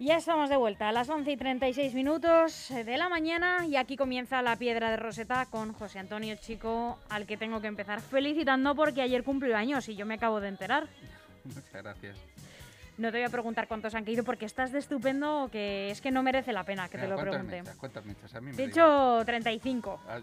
Ya estamos de vuelta a las 11 y 36 minutos de la mañana y aquí comienza la piedra de Roseta con José Antonio Chico, al que tengo que empezar felicitando porque ayer cumplió años y yo me acabo de enterar. Muchas gracias. No te voy a preguntar cuántos han caído porque estás de estupendo que es que no merece la pena que te lo pregunte. ¿Cuántas mechas? A mí me de hecho, 35. Ah,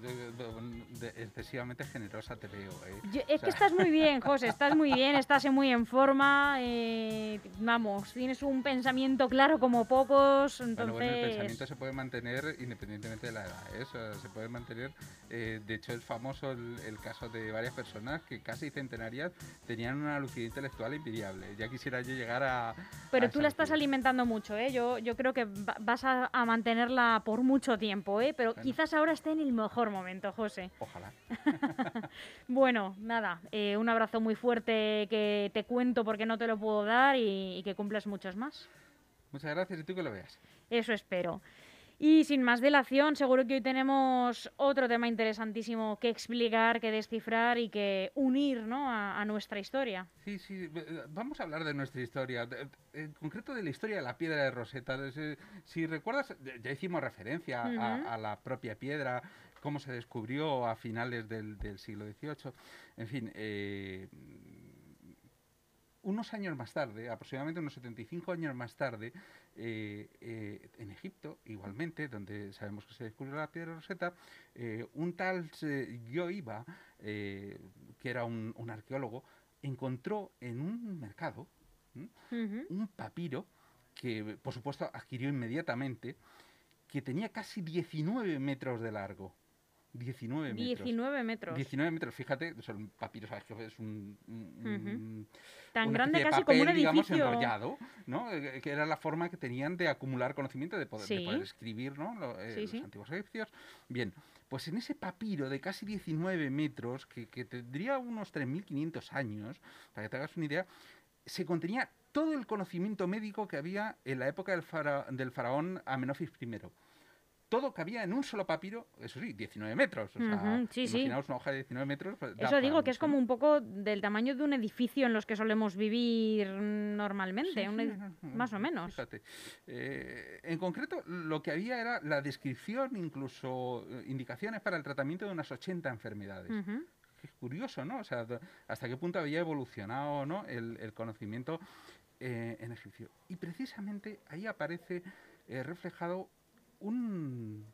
excesivamente generosa te veo. ¿eh? es que estás muy bien, José, estás muy bien, estás muy en forma. Eh, vamos, tienes un pensamiento claro como pocos. Entonces... Bueno, el pensamiento se puede mantener independientemente de la edad. ¿eh? se puede mantener. de hecho, es famoso el, caso de varias personas que casi centenarias tenían una lucidez intelectual envidiable. Ya quisiera yo llegar a pero tú la estás alimentando mucho, ¿eh? Yo, yo creo que vas a, mantenerla por mucho tiempo, ¿eh? Pero quizás ahora esté en el mejor momento, José. Ojalá. bueno, nada, eh, un abrazo muy fuerte que te cuento porque no te lo puedo dar y, y que cumplas muchos más. Muchas gracias y tú que lo veas. Eso espero. Y sin más dilación, seguro que hoy tenemos otro tema interesantísimo que explicar, que descifrar y que unir ¿no? a, nuestra historia. Sí, sí, vamos a hablar de nuestra historia, en concreto de la historia de la piedra de Rosetta. Si recuerdas, ya hicimos referencia a, la propia piedra, cómo se descubrió a finales del, siglo XVIII. En fin, eh, unos años más tarde, aproximadamente unos 75 años más tarde, eh, eh, en Egipto, igualmente, donde sabemos que se descubrió la piedra roseta, eh, un tal Yoiba, que era un, arqueólogo, encontró en un mercado un papiro que, por supuesto, adquirió inmediatamente, que tenía casi 19 metros de largo. 19 metros. 19 metros. 19 metros, fíjate, papiros, es un... Tan grande casi como un edificio. Digamos, enrollado, ¿no? Eh, que era la forma que tenían de acumular conocimiento, de poder, escribir, ¿no? Eh, los antiguos egipcios. Bien, pues en ese papiro de casi 19 metros, que, que tendría unos 3.500 años, para que te hagas una idea, se contenía todo el conocimiento médico que había en la época del, del faraón Amenofis I todo cabía en un solo papiro, eso sí, 19 metros. O sea, imaginaos una hoja de 19 metros. Pues, eso digo que es como un poco del tamaño de un edificio en los que solemos vivir normalmente, más o menos. Fíjate. Eh, en concreto, lo que había era la descripción, incluso eh, indicaciones para el tratamiento de unas 80 enfermedades. Es curioso, ¿no? O sea, hasta qué punto había evolucionado ¿no? el, conocimiento eh, en egipcio. Y precisamente ahí aparece reflejado un,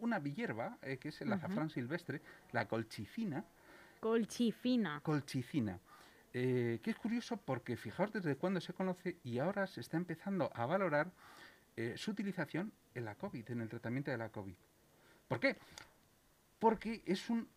una hierba, eh, que es el azafrán silvestre, la colchicina. Colchicina. Colchicina. Eh, que es curioso porque fijaos desde cuándo se conoce y ahora se está empezando a valorar eh, su utilización en la COVID, en el tratamiento de la COVID. ¿Por qué? Porque es un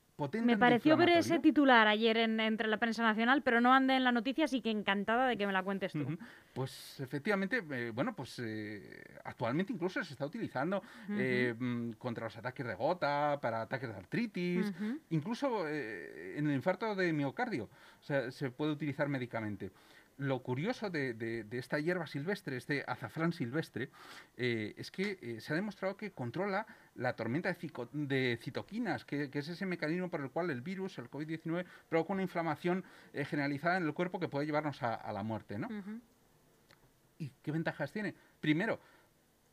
me pareció ver ese titular ayer en, entre la prensa nacional, pero no ande en la noticia, así que encantada de que me la cuentes tú. Pues efectivamente, eh, bueno, pues eh, actualmente incluso se está utilizando eh, mm, contra los ataques de gota, para ataques de artritis, incluso en el infarto de miocardio, o sea, se puede utilizar médicamente lo curioso de, esta hierba silvestre, este azafrán silvestre, eh, es que eh, se ha demostrado que controla la tormenta de, citoquinas, que, es ese mecanismo por el cual el virus, el COVID-19, provoca una inflamación eh, generalizada en el cuerpo que puede llevarnos a, la muerte. ¿no? ¿Y qué ventajas tiene? Primero,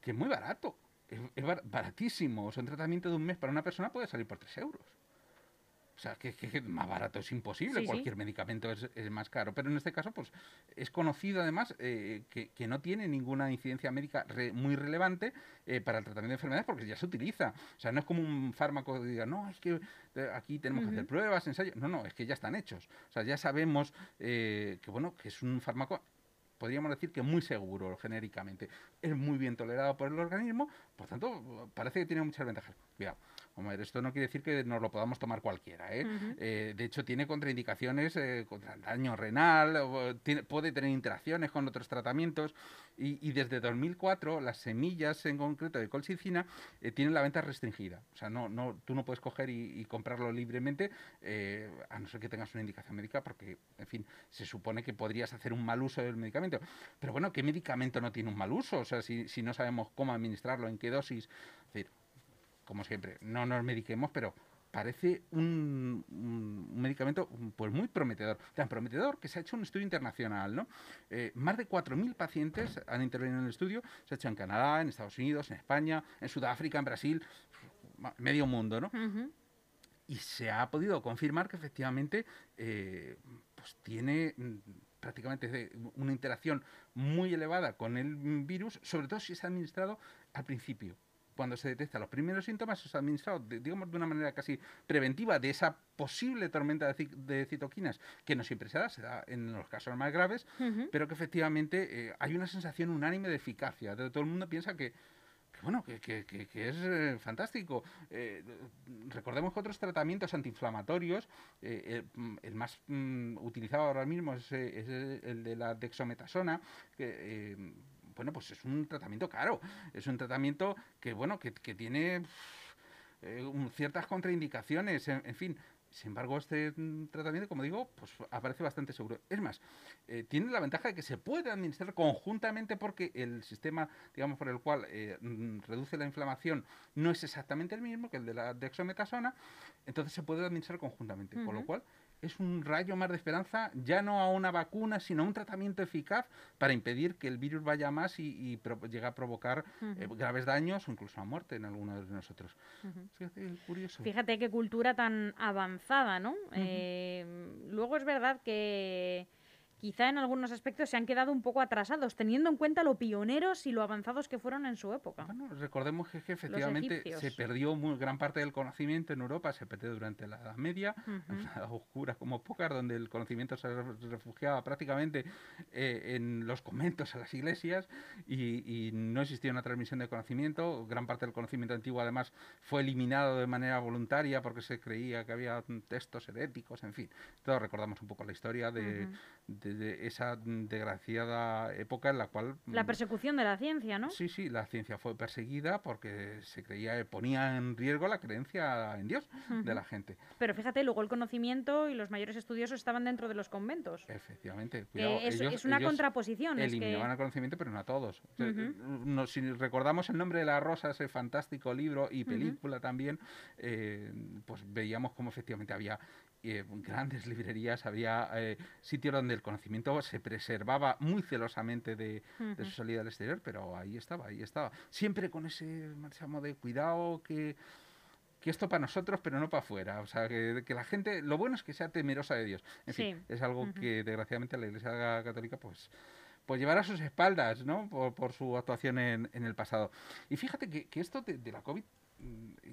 que es muy barato, es, es baratísimo. O sea, un tratamiento de un mes para una persona puede salir por 3 euros. O sea, que, más barato es imposible, cualquier medicamento es, más caro. Pero en este caso, pues es conocido además eh, que, no tiene ninguna incidencia médica muy relevante eh, para el tratamiento de enfermedades porque ya se utiliza. O sea, no es como un fármaco que diga, no, es que eh, aquí tenemos que hacer pruebas, ensayos. No, no, es que ya están hechos. O sea, ya sabemos que, bueno, que es un fármaco podríamos decir que muy seguro genéricamente. Es muy bien tolerado por el organismo, por tanto, parece que tiene muchas ventajas. Cuidado esto no quiere decir que nos lo podamos tomar cualquiera. ¿eh? Eh, de hecho, tiene contraindicaciones eh, contra el daño renal, puede tener interacciones con otros tratamientos. Y, desde 2004, las semillas en concreto de colchicina tienen la venta restringida. O sea, no, no, tú no puedes coger y, comprarlo libremente, a no ser que tengas una indicación médica, porque, en fin, se supone que podrías hacer un mal uso del medicamento. Pero bueno, ¿qué medicamento no tiene un mal uso? O sea, si, si no sabemos cómo administrarlo, en qué dosis. Es decir, como siempre, no nos mediquemos, pero parece un, medicamento pues muy prometedor. Tan prometedor que se ha hecho un estudio internacional. ¿no? Eh, más de 4.000 pacientes han intervenido en el estudio. Se ha hecho en Canadá, en Estados Unidos, en España, en Sudáfrica, en Brasil, medio mundo. ¿no? Y se ha podido confirmar que efectivamente eh, pues tiene mm, prácticamente una interacción muy elevada con el virus, sobre todo si es administrado al principio cuando se detectan los primeros síntomas, es administrado, digamos, de una manera casi preventiva de esa posible tormenta de, citoquinas, que no siempre se da, se da en los casos más graves, pero que efectivamente eh, hay una sensación unánime de eficacia. Todo el mundo piensa que, bueno, que, es eh, fantástico. Eh, recordemos que otros tratamientos antiinflamatorios, el, más mm, utilizado ahora mismo es, el de la dexometasona, que bueno, pues es un tratamiento caro, es un tratamiento que, bueno, que, tiene eh, ciertas contraindicaciones, en, fin. Sin embargo, este tratamiento, como digo, pues aparece bastante seguro. Es más, eh, tiene la ventaja de que se puede administrar conjuntamente porque el sistema, digamos, por el cual eh, reduce la inflamación no es exactamente el mismo que el de la dexometasona, entonces se puede administrar conjuntamente. Con lo cual, es un rayo más de esperanza, ya no a una vacuna, sino a un tratamiento eficaz para impedir que el virus vaya más y, llegue a provocar eh, graves daños o incluso a muerte en algunos de nosotros. Fíjate, curioso. Fíjate qué cultura tan avanzada, ¿no? Eh, luego es verdad que quizá en algunos aspectos se han quedado un poco atrasados, teniendo en cuenta lo pioneros y lo avanzados que fueron en su época. Bueno, recordemos que, efectivamente se perdió muy, gran parte del conocimiento en Europa, se perdió durante la Edad Media, una edad oscura como pocas, donde el conocimiento se refugiaba prácticamente eh, en los conventos, en las iglesias, y, no existía una transmisión de conocimiento. Gran parte del conocimiento antiguo, además, fue eliminado de manera voluntaria porque se creía que había textos heréticos, en fin. Todos recordamos un poco la historia de de esa desgraciada época en la cual... La mm, persecución de la ciencia, ¿no? Sí, sí, la ciencia fue perseguida porque se creía, ponía en riesgo la creencia en Dios de la gente. Pero fíjate, luego el conocimiento y los mayores estudiosos estaban dentro de los conventos. Efectivamente. es, una contraposición. Eliminaban el conocimiento, pero no a todos. si recordamos el nombre de la rosa, ese fantástico libro y película también, eh, pues veíamos cómo efectivamente había eh, grandes librerías, había eh, sitios donde el conocimiento se preservaba muy celosamente de, su salida al exterior, pero ahí estaba, ahí estaba. Siempre con ese máximo de cuidado que, que esto para nosotros, pero no para afuera. O sea, que, la gente, lo bueno es que sea temerosa de Dios. En fin, es algo que desgraciadamente la Iglesia Católica, pues pues llevará a sus espaldas, ¿no? Por, su actuación en, el pasado. Y fíjate que, esto de, de, la COVID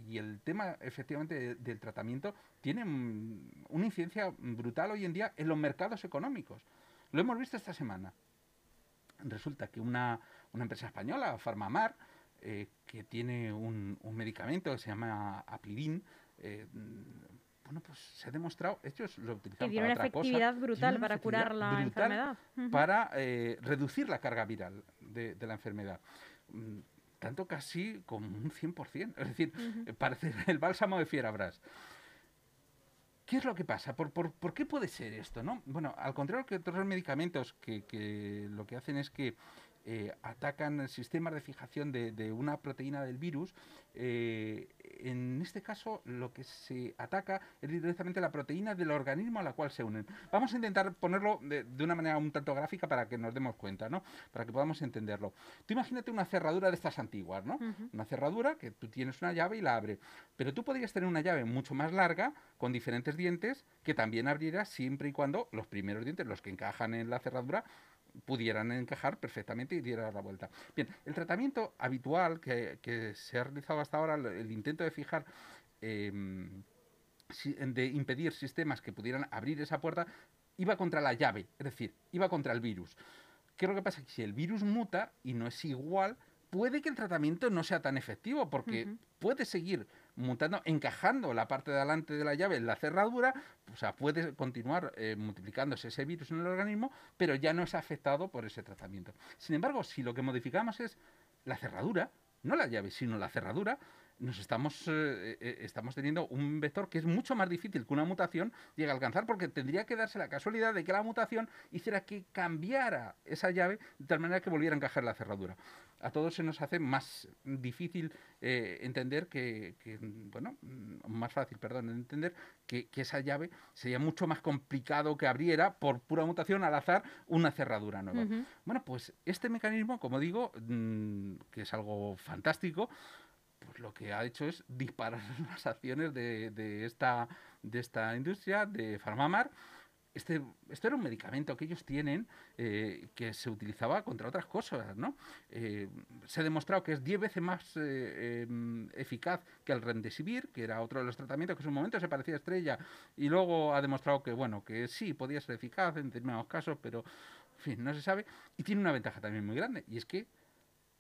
y el tema efectivamente del tratamiento tiene una incidencia brutal hoy en día en los mercados económicos. Lo hemos visto esta semana. Resulta que una, empresa española, Farmamar, eh, que tiene un, medicamento que se llama Aplidin, eh, bueno, pues se ha demostrado, ellos lo utilizan para una efectividad brutal para curar la enfermedad. Para eh, reducir la carga viral de, de la enfermedad mm, tanto casi como un 100%. Es decir, parece el bálsamo de Fierabras. ¿Qué es lo que pasa? ¿Por, por, qué puede ser esto? ¿no? Bueno, al contrario que otros medicamentos que, que lo que hacen es que eh, atacan sistemas de fijación de, de, una proteína del virus, eh, en este caso lo que se ataca es directamente la proteína del organismo a la cual se unen. Vamos a intentar ponerlo de, una manera un tanto gráfica para que nos demos cuenta, ¿no? Para que podamos entenderlo. Tú imagínate una cerradura de estas antiguas, ¿no? Una cerradura que tú tienes una llave y la abre. Pero tú podrías tener una llave mucho más larga, con diferentes dientes, que también abriera siempre y cuando los primeros dientes, los que encajan en la cerradura, pudieran encajar perfectamente y diera la vuelta. Bien, el tratamiento habitual que, se ha realizado hasta ahora, el intento de fijar, em, de impedir sistemas que pudieran abrir esa puerta, iba contra la llave, es decir, iba contra el virus. ¿Qué es lo que pasa? Que si el virus muta y no es igual, puede que el tratamiento no sea tan efectivo porque puede seguir mutando, encajando la parte de adelante de la llave en la cerradura, o sea, puede continuar eh, multiplicándose ese virus en el organismo, pero ya no es afectado por ese tratamiento. Sin embargo, si lo que modificamos es la cerradura, no la llave, sino la cerradura, nos estamos, eh, eh, estamos teniendo un vector que es mucho más difícil que una mutación llegue a alcanzar, porque tendría que darse la casualidad de que la mutación hiciera que cambiara esa llave de tal manera que volviera a encajar la cerradura. A todos se nos hace más difícil eh, entender que, bueno, mm, más fácil, perdón, entender que, esa llave sería mucho más complicado que abriera por pura mutación al azar una cerradura nueva. Bueno, pues este mecanismo, como digo, mm, que es algo fantástico, pues lo que ha hecho es disparar las acciones de, esta, de esta industria, de Farmamar. Este, esto era un medicamento que ellos tienen eh, que se utilizaba contra otras cosas, ¿no? Eh, se ha demostrado que es 10 veces más eh, em, eficaz que el Remdesivir, que era otro de los tratamientos que en su momento se parecía a estrella, y luego ha demostrado que, bueno, que sí, podía ser eficaz en determinados casos, pero, en fin, no se sabe. Y tiene una ventaja también muy grande, y es que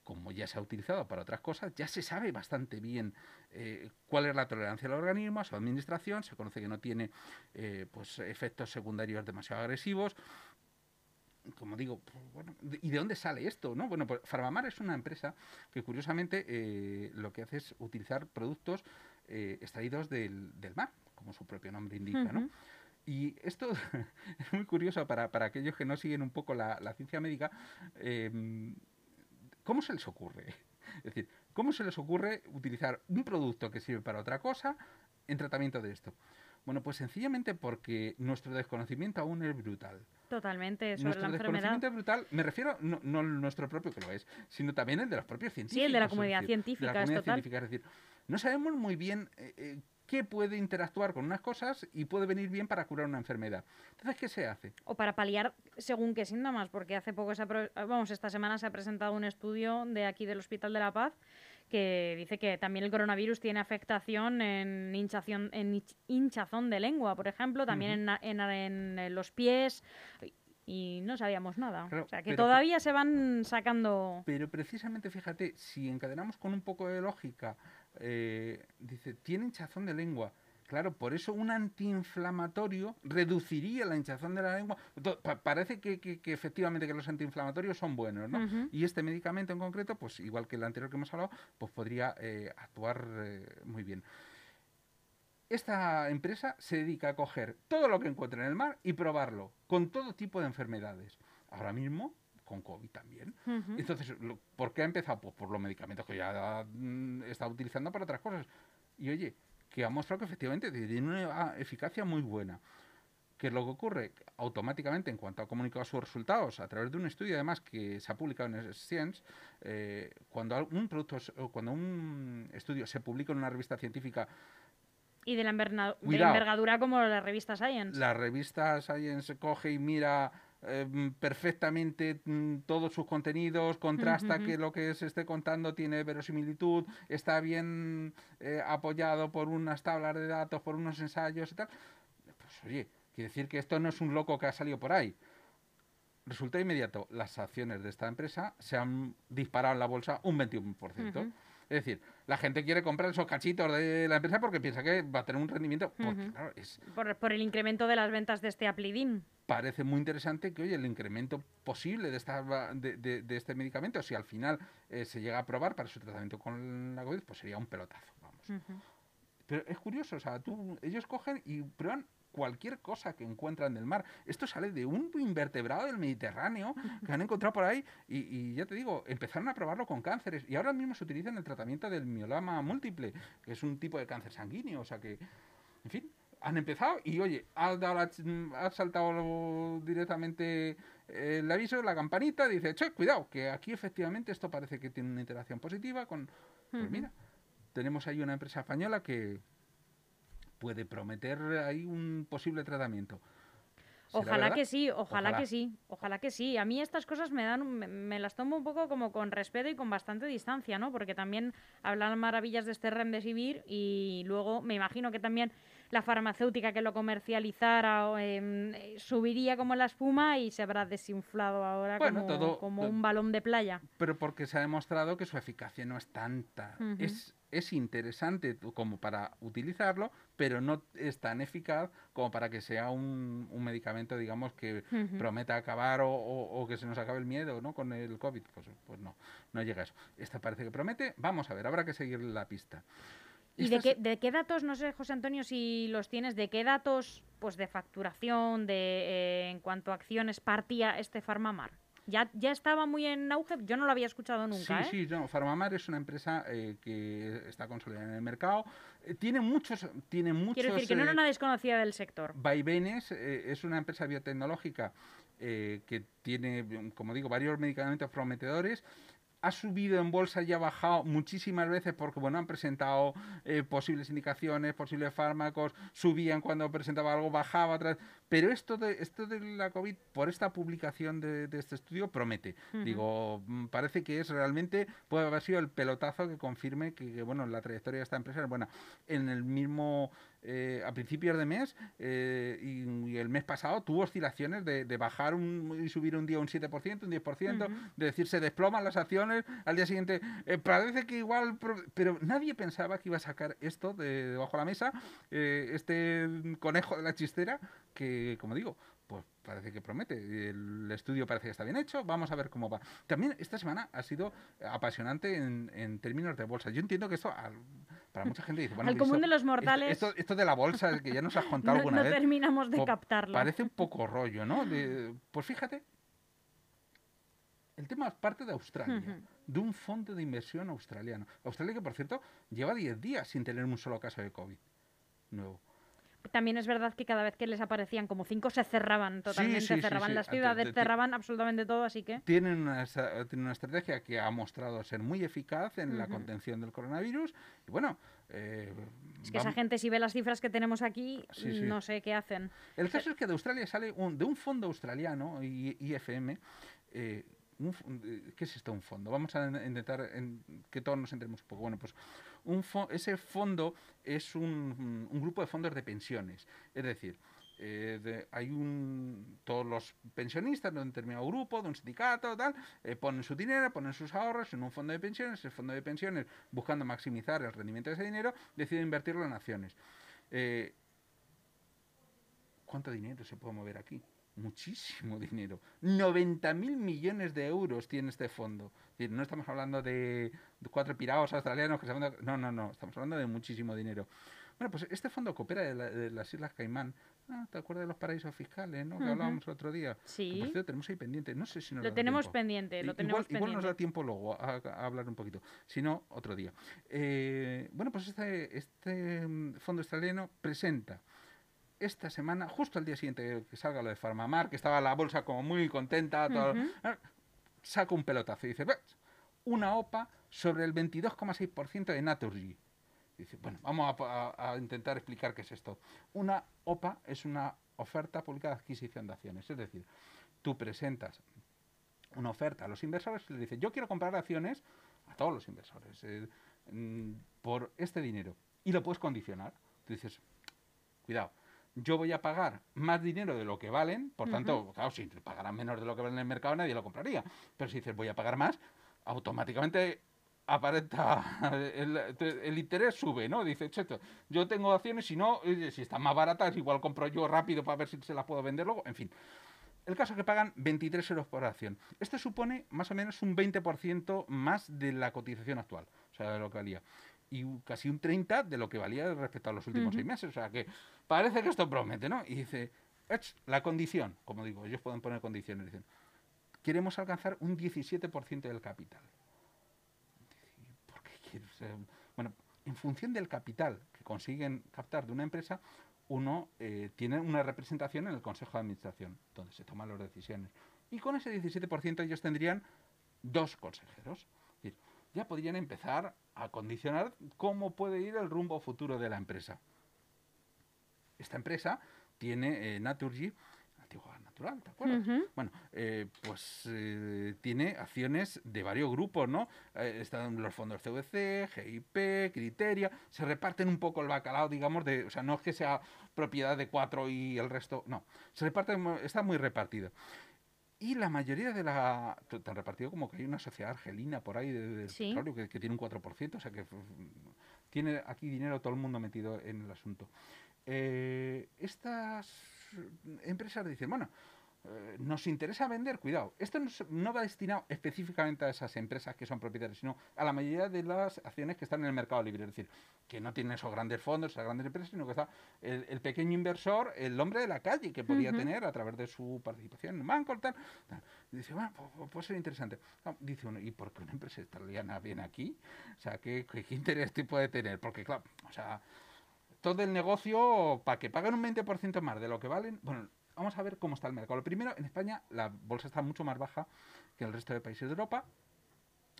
como ya se ha utilizado para otras cosas, ya se sabe bastante bien eh, cuál es la tolerancia del organismo, a su administración, se conoce que no tiene eh, pues, efectos secundarios demasiado agresivos. Como digo, pues, bueno, ¿y de dónde sale esto? No? Bueno, pues Farmamar es una empresa que curiosamente eh, lo que hace es utilizar productos extraídos del, mar, como su propio nombre indica, ¿no? Y esto es muy curioso para, para, aquellos que no siguen un poco la, la ciencia médica. ¿Cómo se les ocurre? Es decir, ¿cómo se les ocurre utilizar un producto que sirve para otra cosa en tratamiento de esto? Bueno, pues sencillamente porque nuestro desconocimiento aún es brutal. Totalmente, sobre nuestro la desconocimiento es brutal. Me refiero no, no nuestro propio que lo es, sino también el de los propios científicos. Sí, el de la comunidad científica. De la comunidad científica. Es decir, no sabemos muy bien eh, eh, que puede interactuar con unas cosas y puede venir bien para curar una enfermedad. Entonces, ¿qué se hace? O para paliar según qué síntomas, porque hace poco, se vamos, esta semana se ha presentado un estudio de aquí del Hospital de la Paz que dice que también el coronavirus tiene afectación en, hinchación, en hinchazón de lengua, por ejemplo, también en, en, los pies y no sabíamos nada. o sea, que todavía se van sacando... Pero precisamente, fíjate, si encadenamos con un poco de lógica eh, dice, tiene hinchazón de lengua. Claro, por eso un antiinflamatorio reduciría la hinchazón de la lengua. parece que, efectivamente que los antiinflamatorios son buenos, ¿no? Y este medicamento en concreto, pues igual que el anterior que hemos hablado, pues podría eh, actuar eh, muy bien. Esta empresa se dedica a coger todo lo que encuentra en el mar y probarlo con todo tipo de enfermedades. Ahora mismo con COVID también. Entonces, ¿por qué ha empezado? Pues por los medicamentos que ya mm, está utilizando para otras cosas. Y oye, que ha mostrado que efectivamente tiene una eficacia muy buena. ¿Qué es lo que ocurre? Automáticamente, en cuanto ha comunicado sus resultados, a través de un estudio además que se ha publicado en Science, eh, cuando un producto, cuando un estudio se publica en una revista científica y de la envergadura como la revista Science. La revista Science coge y mira Em, perfectamente mm, todos sus contenidos, contrasta que lo que se esté contando tiene verosimilitud, está bien eh, apoyado por unas tablas de datos, por unos ensayos y tal. Pues oye, quiere decir que esto no es un loco que ha salido por ahí. Resulta inmediato, las acciones de esta empresa se han disparado en la bolsa un 21%. Es decir, la gente quiere comprar esos cachitos de la empresa porque piensa que va a tener un rendimiento. por, el incremento de las ventas de este Aplidin. Parece muy interesante que, oye, el incremento posible de, esta, de, este medicamento, si al final eh, se llega a aprobar para su tratamiento con la COVID, pues sería un pelotazo, vamos. Pero es curioso, o sea, tú, ellos cogen y prueban cualquier cosa que encuentran del mar. Esto sale de un invertebrado del Mediterráneo que han encontrado por ahí y, ya te digo, empezaron a probarlo con cánceres y ahora mismo se utiliza en el tratamiento del miolama múltiple, que es un tipo de cáncer sanguíneo, o sea que, en fin, han empezado y oye, ha, dado saltado directamente el aviso, la campanita, dice, che, cuidado, que aquí efectivamente esto parece que tiene una interacción positiva con... Pues mira, tenemos ahí una empresa española que, puede prometer ahí un posible tratamiento. Ojalá que sí, ojalá, que sí, ojalá que sí. A mí estas cosas me dan, me, las tomo un poco como con respeto y con bastante distancia, ¿no? Porque también hablan maravillas de este Remdesivir y luego me imagino que también la farmacéutica que lo comercializara em, subiría como la espuma y se habrá desinflado ahora como, un balón de playa. Pero porque se ha demostrado que su eficacia no es tanta. es, es interesante como para utilizarlo, pero no es tan eficaz como para que sea un, un medicamento, digamos, que prometa acabar o, o, que se nos acabe el miedo ¿no? con el COVID. Pues, pues no, no llega a eso. Esta parece que promete. Vamos a ver, habrá que seguir la pista. ¿Y de qué, de qué, datos, no sé, José Antonio, si los tienes, de qué datos pues de facturación, de eh, en cuanto a acciones partía este Farmamar? Ya, ya estaba muy en auge, yo no lo había escuchado nunca. Sí, ¿eh? sí, no, Farmamar es una empresa eh, que está consolidada en el mercado. Tiene muchos, tiene muchos. Quiero decir que no era una desconocida del sector. Vaivenes es una empresa biotecnológica que tiene, como digo, varios medicamentos prometedores ha subido en bolsa y ha bajado muchísimas veces porque bueno han presentado eh, posibles indicaciones, posibles fármacos, subían cuando presentaba algo, bajaba atrás. Pero esto de, esto de la COVID, por esta publicación de, este estudio, promete. Digo, mm, parece que es realmente, puede haber sido el pelotazo que confirme que, bueno, la trayectoria de esta empresa es buena. En el mismo eh, a principios de mes eh, y, el mes pasado tuvo oscilaciones de, bajar y subir un día un 7%, un 10%, de decir se desploman las acciones, al día siguiente eh, parece que igual, pero nadie pensaba que iba a sacar esto de debajo de la mesa, este conejo de la chistera, que como digo, pues parece que promete. El estudio parece que está bien hecho. Vamos a ver cómo va. También esta semana ha sido apasionante en, términos de bolsa. Yo entiendo que esto para mucha gente dice, bueno, al común de los mortales. Esto, de la bolsa que ya nos has contado alguna vez. No terminamos de captarlo. Parece un poco rollo, ¿no? pues fíjate, el tema es parte de Australia, de un fondo de inversión australiano. Australia que, por cierto, lleva 10 días sin tener un solo caso de COVID nuevo. También es verdad que cada vez que les aparecían como cinco se cerraban totalmente, se cerraban las ciudades, cerraban absolutamente todo, así que... Tienen una, una estrategia que ha mostrado ser muy eficaz en la contención del coronavirus y bueno... Eh, es que esa gente si ve las cifras que tenemos aquí, no sé qué hacen. El caso es que de Australia sale un, de un fondo australiano, IFM, eh, eh, ¿Qué es esto un fondo? Vamos a intentar que todos nos entremos un poco. Bueno, pues ese fondo es un, grupo de fondos de pensiones. Es decir, eh, hay un todos los pensionistas de un determinado grupo, de un sindicato, tal, eh, ponen su dinero, ponen sus ahorros en un fondo de pensiones. El fondo de pensiones, buscando maximizar el rendimiento de ese dinero, decide invertirlo en acciones. ¿Cuánto dinero se puede mover aquí? Muchísimo dinero. 90 mil millones de euros tiene este fondo. No estamos hablando de cuatro pirados australianos que se van No, no, no. Estamos hablando de muchísimo dinero. Bueno, pues este fondo coopera de, las Islas Caimán. Ah, ¿Te acuerdas de los paraísos fiscales, no? Que hablábamos el otro día. Sí. por cierto, tenemos ahí pendiente. No sé si nos Lo tenemos pendiente, lo tenemos igual, pendiente. Igual nos da tiempo luego a, hablar un poquito. Si no, otro día. Eh, bueno, pues este, este mm, fondo australiano presenta esta semana, justo al día siguiente que salga lo de Farmamar, que estaba la bolsa como muy contenta, saca un pelotazo y dice, una OPA sobre el 22,6% de Naturgy. Dice, bueno, vamos a, intentar explicar qué es esto. Una OPA es una oferta pública de adquisición de acciones, es decir, tú presentas una oferta a los inversores y le dices, yo quiero comprar acciones a todos los inversores eh, mm, por este dinero y lo puedes condicionar. Tú dices, cuidado, yo voy a pagar más dinero de lo que valen, por tanto, claro, si pagaran menos de lo que valen en el mercado nadie lo compraría. Pero si dices voy a pagar más, automáticamente aparenta el, interés sube, ¿no? Dice, yo tengo acciones, si no, si están más baratas, igual compro yo rápido para ver si se las puedo vender luego, en fin. El caso es que pagan 23 euros por acción. Esto supone más o menos un 20% más de la cotización actual, o sea, de lo que valía y casi un 30 de lo que valía respecto a los últimos seis meses. O sea que parece que esto promete, ¿no? Y dice, la condición, como digo, ellos pueden poner condiciones, dicen, queremos alcanzar un 17% del capital. ¿Por qué Bueno, en función del capital que consiguen captar de una empresa, uno eh, tiene una representación en el Consejo de Administración, donde se toman las decisiones. Y con ese 17% ellos tendrían dos consejeros ya podrían empezar a condicionar cómo puede ir el rumbo futuro de la empresa. Esta empresa tiene eh, Naturgy, antigua natural, ¿te acuerdas? Bueno, eh, pues eh, tiene acciones de varios grupos, ¿no? Eh, están los fondos CVC, GIP, Criteria, se reparten un poco el bacalao, digamos, de, o sea, no es que sea propiedad de cuatro y el resto, no, se reparte, está muy repartido. Y la mayoría de la. Tan repartido como que hay una sociedad argelina por ahí de, petróleo que, que, tiene un 4%, o sea que tiene aquí dinero todo el mundo metido en el asunto. Eh, estas empresas dicen, bueno, nos interesa vender, cuidado, esto no, va destinado específicamente a esas empresas que son propietarias, sino a la mayoría de las acciones que están en el mercado libre, es decir, que no tienen esos grandes fondos, esas grandes empresas, sino que está el, pequeño inversor, el hombre de la calle que podía tener a través de su participación en el banco, tal, dice, bueno, pues, puede ser interesante. dice uno, ¿y por qué una empresa italiana viene aquí? O sea, ¿qué, interés puede tener? Porque, claro, o sea todo el negocio para que paguen un 20% más de lo que valen. Bueno, vamos a ver cómo está el mercado. Lo primero, en España la bolsa está mucho más baja que el resto de países de Europa.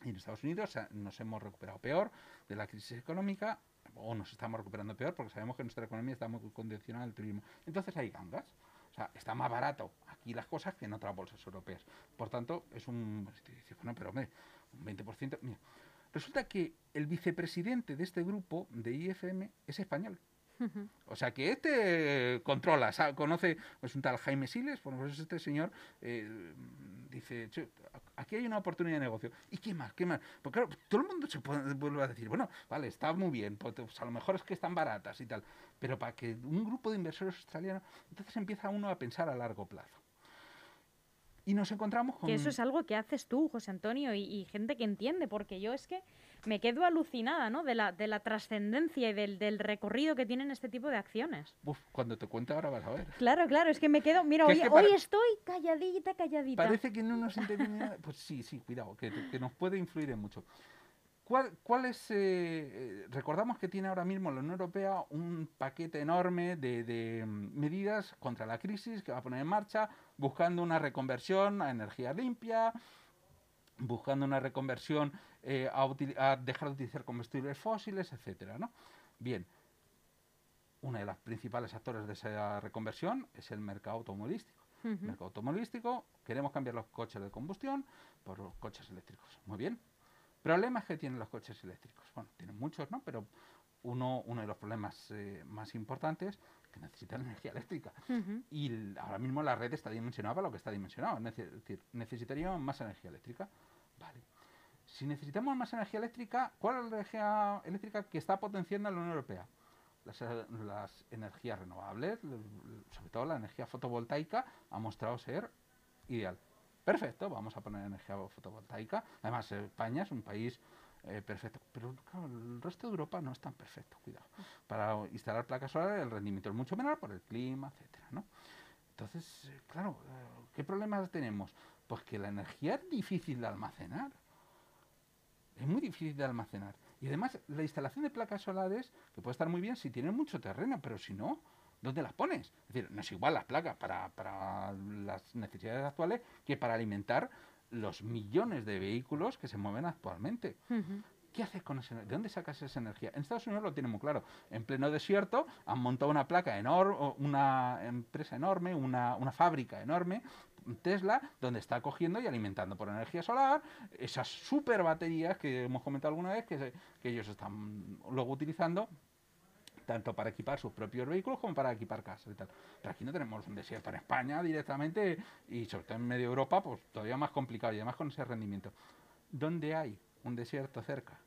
Y en Estados Unidos nos hemos recuperado peor de la crisis económica, o nos estamos recuperando peor porque sabemos que nuestra economía está muy condicionada al turismo. Entonces hay gangas. O sea, está más barato aquí las cosas que en otras bolsas europeas. Por tanto, es un... Bueno, pero hombre, un 20%... Mira, Resulta que el vicepresidente de este grupo de IFM es español. O sea que este controla, conoce, es un tal Jaime Siles, por ejemplo, este señor eh, dice, aquí hay una oportunidad de negocio. ¿Y qué más? ¿Qué más? Porque claro, todo el mundo se puede, vuelve a decir, bueno, vale, está muy bien, pues, pues, a lo mejor es que están baratas y tal, pero para que un grupo de inversores australianos, entonces empieza uno a pensar a largo plazo. Y nos encontramos con... Que eso es algo que haces tú, José Antonio, y, gente que entiende, porque yo es que me quedo alucinada, ¿no? De la, de la trascendencia y del, del, recorrido que tienen este tipo de acciones. Uf, cuando te cuento ahora vas a ver. Claro, claro, es que me quedo... Mira, hoy, hoy estoy calladita, calladita. Parece que no nos entendemos Pues sí, sí, cuidado, que, que nos puede influir en mucho. ¿Cuál, es, eh, eh, recordamos que tiene ahora mismo la Unión Europea un paquete enorme de, mm, medidas contra la crisis que va a poner en marcha, buscando una reconversión a energía limpia, buscando una reconversión eh, a, dejar de utilizar combustibles fósiles, etcétera, ¿no? Bien, uno de los principales actores de esa reconversión es el mercado automovilístico. El mercado automovilístico, queremos cambiar los coches de combustión por los coches eléctricos. Muy bien, Problemas que tienen los coches eléctricos. Bueno, tienen muchos, ¿no? Pero uno, uno de los problemas eh, más importantes es que necesitan energía eléctrica. Y ahora mismo la red está dimensionada para lo que está dimensionado. Es decir, necesitaríamos más energía eléctrica. Vale. Si necesitamos más energía eléctrica, ¿cuál es la energía eléctrica que está potenciando la Unión Europea? Las, las, energías renovables, sobre todo la energía fotovoltaica, ha mostrado ser ideal. Perfecto, vamos a poner energía fotovoltaica. Además, España es un país eh, perfecto, pero claro, el resto de Europa no es tan perfecto, cuidado. Para instalar placas solares el rendimiento es mucho menor por el clima, etcétera, ¿no? Entonces, eh, claro, eh, ¿qué problemas tenemos? Pues que la energía es difícil de almacenar. Es muy difícil de almacenar. Y además, la instalación de placas solares, que puede estar muy bien si tienen mucho terreno, pero si no, ¿dónde las pones? Es decir, no es igual las placas para, para las necesidades actuales que para alimentar los millones de vehículos que se mueven actualmente. ¿Qué haces con esa ¿De dónde sacas esa energía? En Estados Unidos lo tienen muy claro. En pleno desierto han montado una placa enorme, una empresa enorme, una, una fábrica enorme, Tesla, donde está cogiendo y alimentando por energía solar esas super baterías que hemos comentado alguna vez que, que ellos están luego utilizando tanto para equipar sus propios vehículos como para equipar casas y tal. Pero aquí no tenemos un desierto en España directamente y sobre todo en medio Europa, pues todavía más complicado y además con ese rendimiento. ¿Dónde hay un desierto cerca?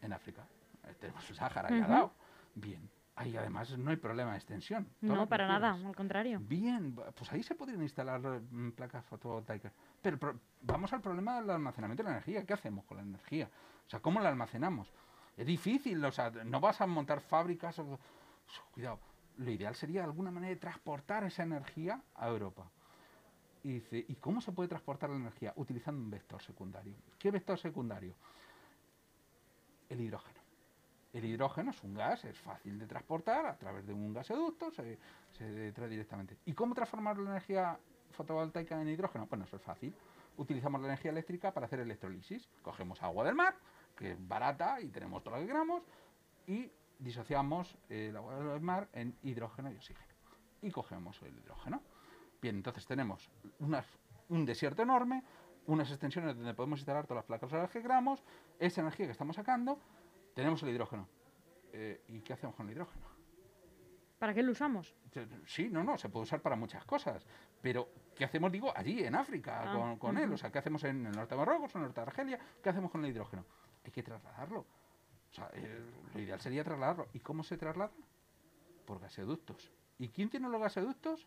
En África. Eh, tenemos el Sáhara ahí al lado. Bien. Ahí además no hay problema de extensión. No, para nada, al contrario. Bien, pues ahí se podrían instalar mm, placas fotovoltaicas. Pero, pero, vamos al problema del almacenamiento de la energía. ¿Qué hacemos con la energía? O sea, ¿cómo la almacenamos? Es difícil, o sea, no vas a montar fábricas. cuidado, lo ideal sería de alguna manera de transportar esa energía a Europa. Y dice, ¿y cómo se puede transportar la energía? Utilizando un vector secundario. ¿Qué vector secundario? El hidrógeno. El hidrógeno es un gas, es fácil de transportar a través de un gasoducto, se, se trae directamente. ¿Y cómo transformar la energía fotovoltaica en hidrógeno? Bueno, eso es fácil. Utilizamos la energía eléctrica para hacer electrolisis. Cogemos agua del mar, que es barata y tenemos todo lo que queramos, y disociamos el agua del mar en hidrógeno y oxígeno. Y cogemos el hidrógeno. Bien, entonces tenemos un desierto enorme, unas extensiones donde podemos instalar todas las placas solares que queramos, esa energía que estamos sacando, tenemos el hidrógeno. Eh, ¿Y qué hacemos con el hidrógeno? ¿Para qué lo usamos? Sí, no, no, se puede usar para muchas cosas. Pero, ¿qué hacemos, digo, allí, en África, ah, con, él? O sea, ¿qué hacemos en el norte de Marruecos, en el norte de Argelia? ¿Qué hacemos con el hidrógeno? Hay que trasladarlo. O sea, eh, lo ideal sería trasladarlo. ¿Y cómo se traslada? Por gasoductos. ¿Y quién tiene los gasoductos?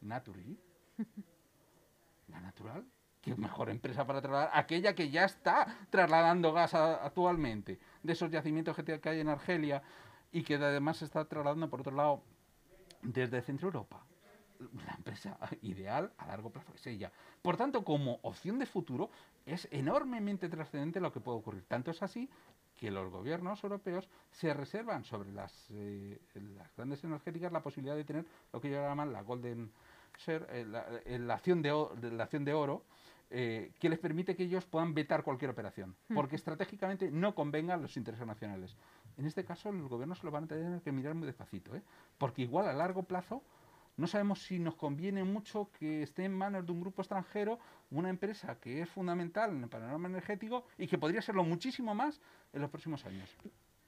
Naturi. La natural. ¿Qué mejor empresa para trasladar? Aquella que ya está trasladando gas actualmente de esos yacimientos que, hay en Argelia y que además se está trasladando por otro lado desde Centro Europa. La empresa ideal a largo plazo es ella. Por tanto, como opción de futuro, es enormemente trascendente lo que puede ocurrir. Tanto es así que los gobiernos europeos se reservan sobre las, eh, las grandes energéticas la posibilidad de tener lo que ellos llaman la Golden Share, eh, eh, la, acción de, la acción de oro, que les permite que ellos puedan vetar cualquier operación, hmm. porque estratégicamente no convengan los intereses nacionales. En este caso, los gobiernos se lo van a tener que mirar muy despacito, porque igual a largo plazo no sabemos si nos conviene mucho que esté en manos de un grupo extranjero una empresa que es fundamental en el panorama energético y que podría serlo muchísimo más en los próximos años.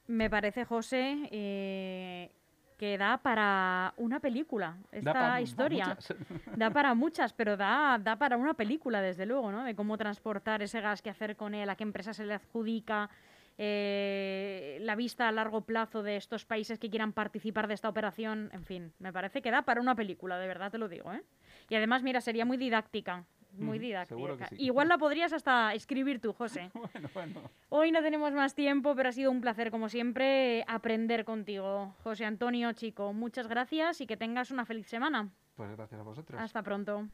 Me parece, José, eh, que da para una película esta historia. Da, para muchas, pero da, da para una película, desde luego, ¿no? De cómo transportar ese gas, qué hacer con él, a qué empresa se le adjudica. Eh, la vista a largo plazo de estos países que quieran participar de esta operación, en fin, me parece que da para una película, de verdad te lo digo. ¿eh? Y además, mira, sería muy didáctica. Muy didáctica. Igual la podrías hasta escribir tú, José. Hoy no tenemos más tiempo, pero ha sido un placer, como siempre, aprender contigo. José Antonio, chico, muchas gracias y que tengas una feliz semana. Pues gracias a vosotros. Hasta pronto.